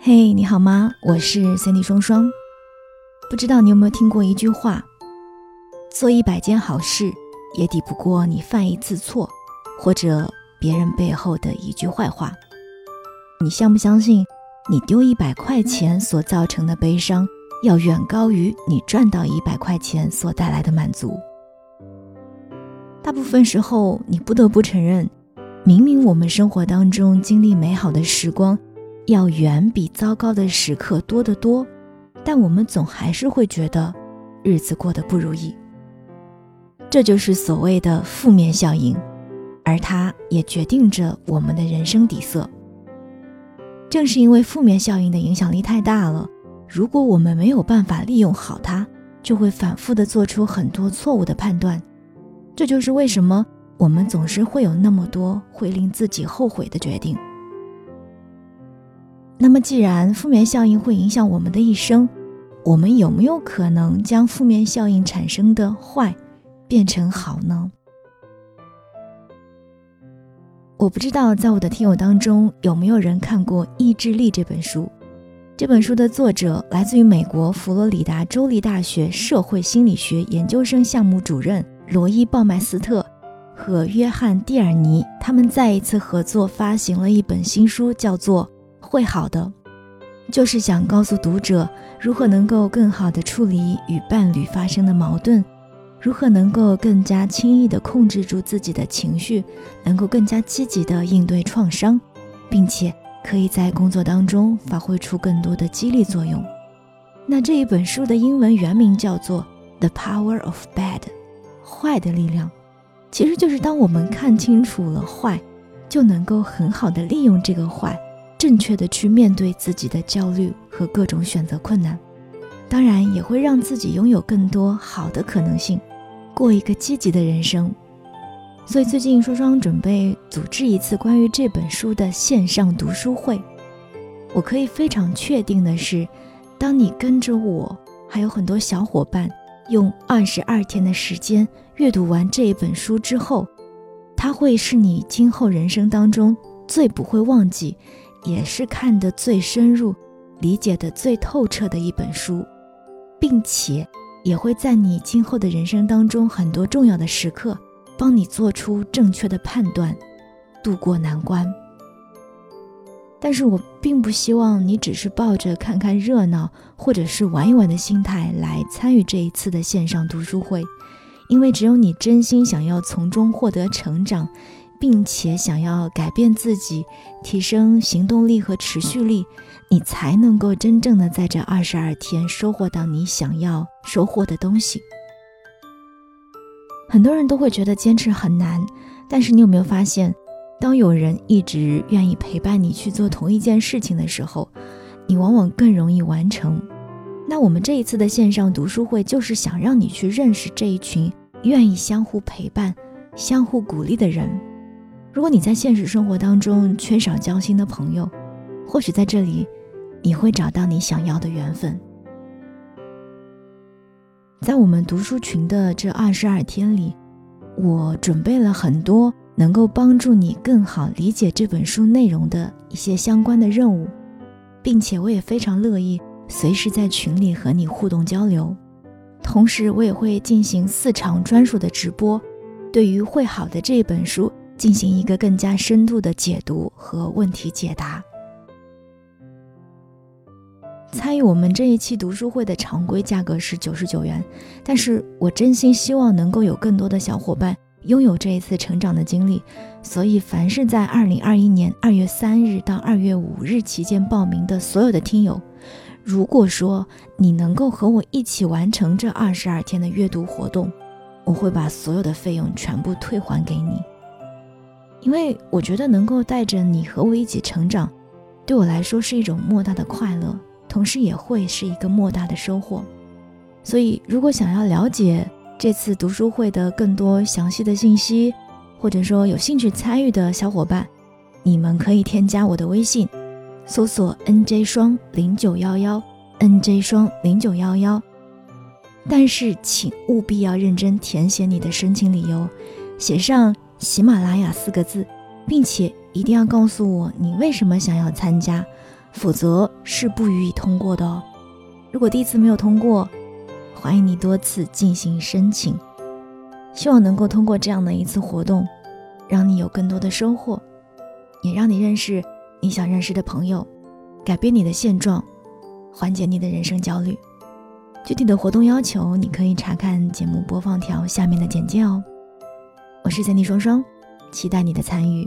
嘿，你好吗？我是 Cindy 双双。不知道你有没有听过一句话：做一百件好事，也抵不过你犯一次错，或者别人背后的一句坏话。你相不相信，你丢一百块钱所造成的悲伤，要远高于你赚到一百块钱所带来的满足？大部分时候，你不得不承认，明明我们生活当中经历美好的时光。要远比糟糕的时刻多得多，但我们总还是会觉得日子过得不如意。这就是所谓的负面效应，而它也决定着我们的人生底色。正是因为负面效应的影响力太大了，如果我们没有办法利用好它，就会反复的做出很多错误的判断。这就是为什么我们总是会有那么多会令自己后悔的决定。那么，既然负面效应会影响我们的一生，我们有没有可能将负面效应产生的坏变成好呢？我不知道，在我的听友当中有没有人看过《意志力》这本书。这本书的作者来自于美国佛罗里达州立大学社会心理学研究生项目主任罗伊·鲍麦斯特和约翰·蒂尔尼，他们再一次合作发行了一本新书，叫做。会好的，就是想告诉读者如何能够更好的处理与伴侣发生的矛盾，如何能够更加轻易的控制住自己的情绪，能够更加积极的应对创伤，并且可以在工作当中发挥出更多的激励作用。那这一本书的英文原名叫做《The Power of Bad》，坏的力量，其实就是当我们看清楚了坏，就能够很好的利用这个坏。正确的去面对自己的焦虑和各种选择困难，当然也会让自己拥有更多好的可能性，过一个积极的人生。所以最近双双准备组织一次关于这本书的线上读书会。我可以非常确定的是，当你跟着我，还有很多小伙伴，用二十二天的时间阅读完这一本书之后，它会是你今后人生当中最不会忘记。也是看得最深入、理解的最透彻的一本书，并且也会在你今后的人生当中很多重要的时刻，帮你做出正确的判断，渡过难关。但是我并不希望你只是抱着看看热闹或者是玩一玩的心态来参与这一次的线上读书会，因为只有你真心想要从中获得成长。并且想要改变自己，提升行动力和持续力，你才能够真正的在这二十二天收获到你想要收获的东西。很多人都会觉得坚持很难，但是你有没有发现，当有人一直愿意陪伴你去做同一件事情的时候，你往往更容易完成。那我们这一次的线上读书会，就是想让你去认识这一群愿意相互陪伴、相互鼓励的人。如果你在现实生活当中缺少交心的朋友，或许在这里，你会找到你想要的缘分。在我们读书群的这二十二天里，我准备了很多能够帮助你更好理解这本书内容的一些相关的任务，并且我也非常乐意随时在群里和你互动交流。同时，我也会进行四场专属的直播，对于会好的这本书。进行一个更加深度的解读和问题解答。参与我们这一期读书会的常规价格是九十九元，但是我真心希望能够有更多的小伙伴拥有这一次成长的经历，所以凡是在二零二一年二月三日到二月五日期间报名的所有的听友，如果说你能够和我一起完成这二十二天的阅读活动，我会把所有的费用全部退还给你。因为我觉得能够带着你和我一起成长，对我来说是一种莫大的快乐，同时也会是一个莫大的收获。所以，如果想要了解这次读书会的更多详细的信息，或者说有兴趣参与的小伙伴，你们可以添加我的微信，搜索 “nj 双零九幺幺 ”，“nj 双零九幺幺”。但是，请务必要认真填写你的申请理由，写上。喜马拉雅四个字，并且一定要告诉我你为什么想要参加，否则是不予以通过的哦。如果第一次没有通过，欢迎你多次进行申请。希望能够通过这样的一次活动，让你有更多的收获，也让你认识你想认识的朋友，改变你的现状，缓解你的人生焦虑。具体的活动要求，你可以查看节目播放条下面的简介哦。我是三 y 双双，期待你的参与。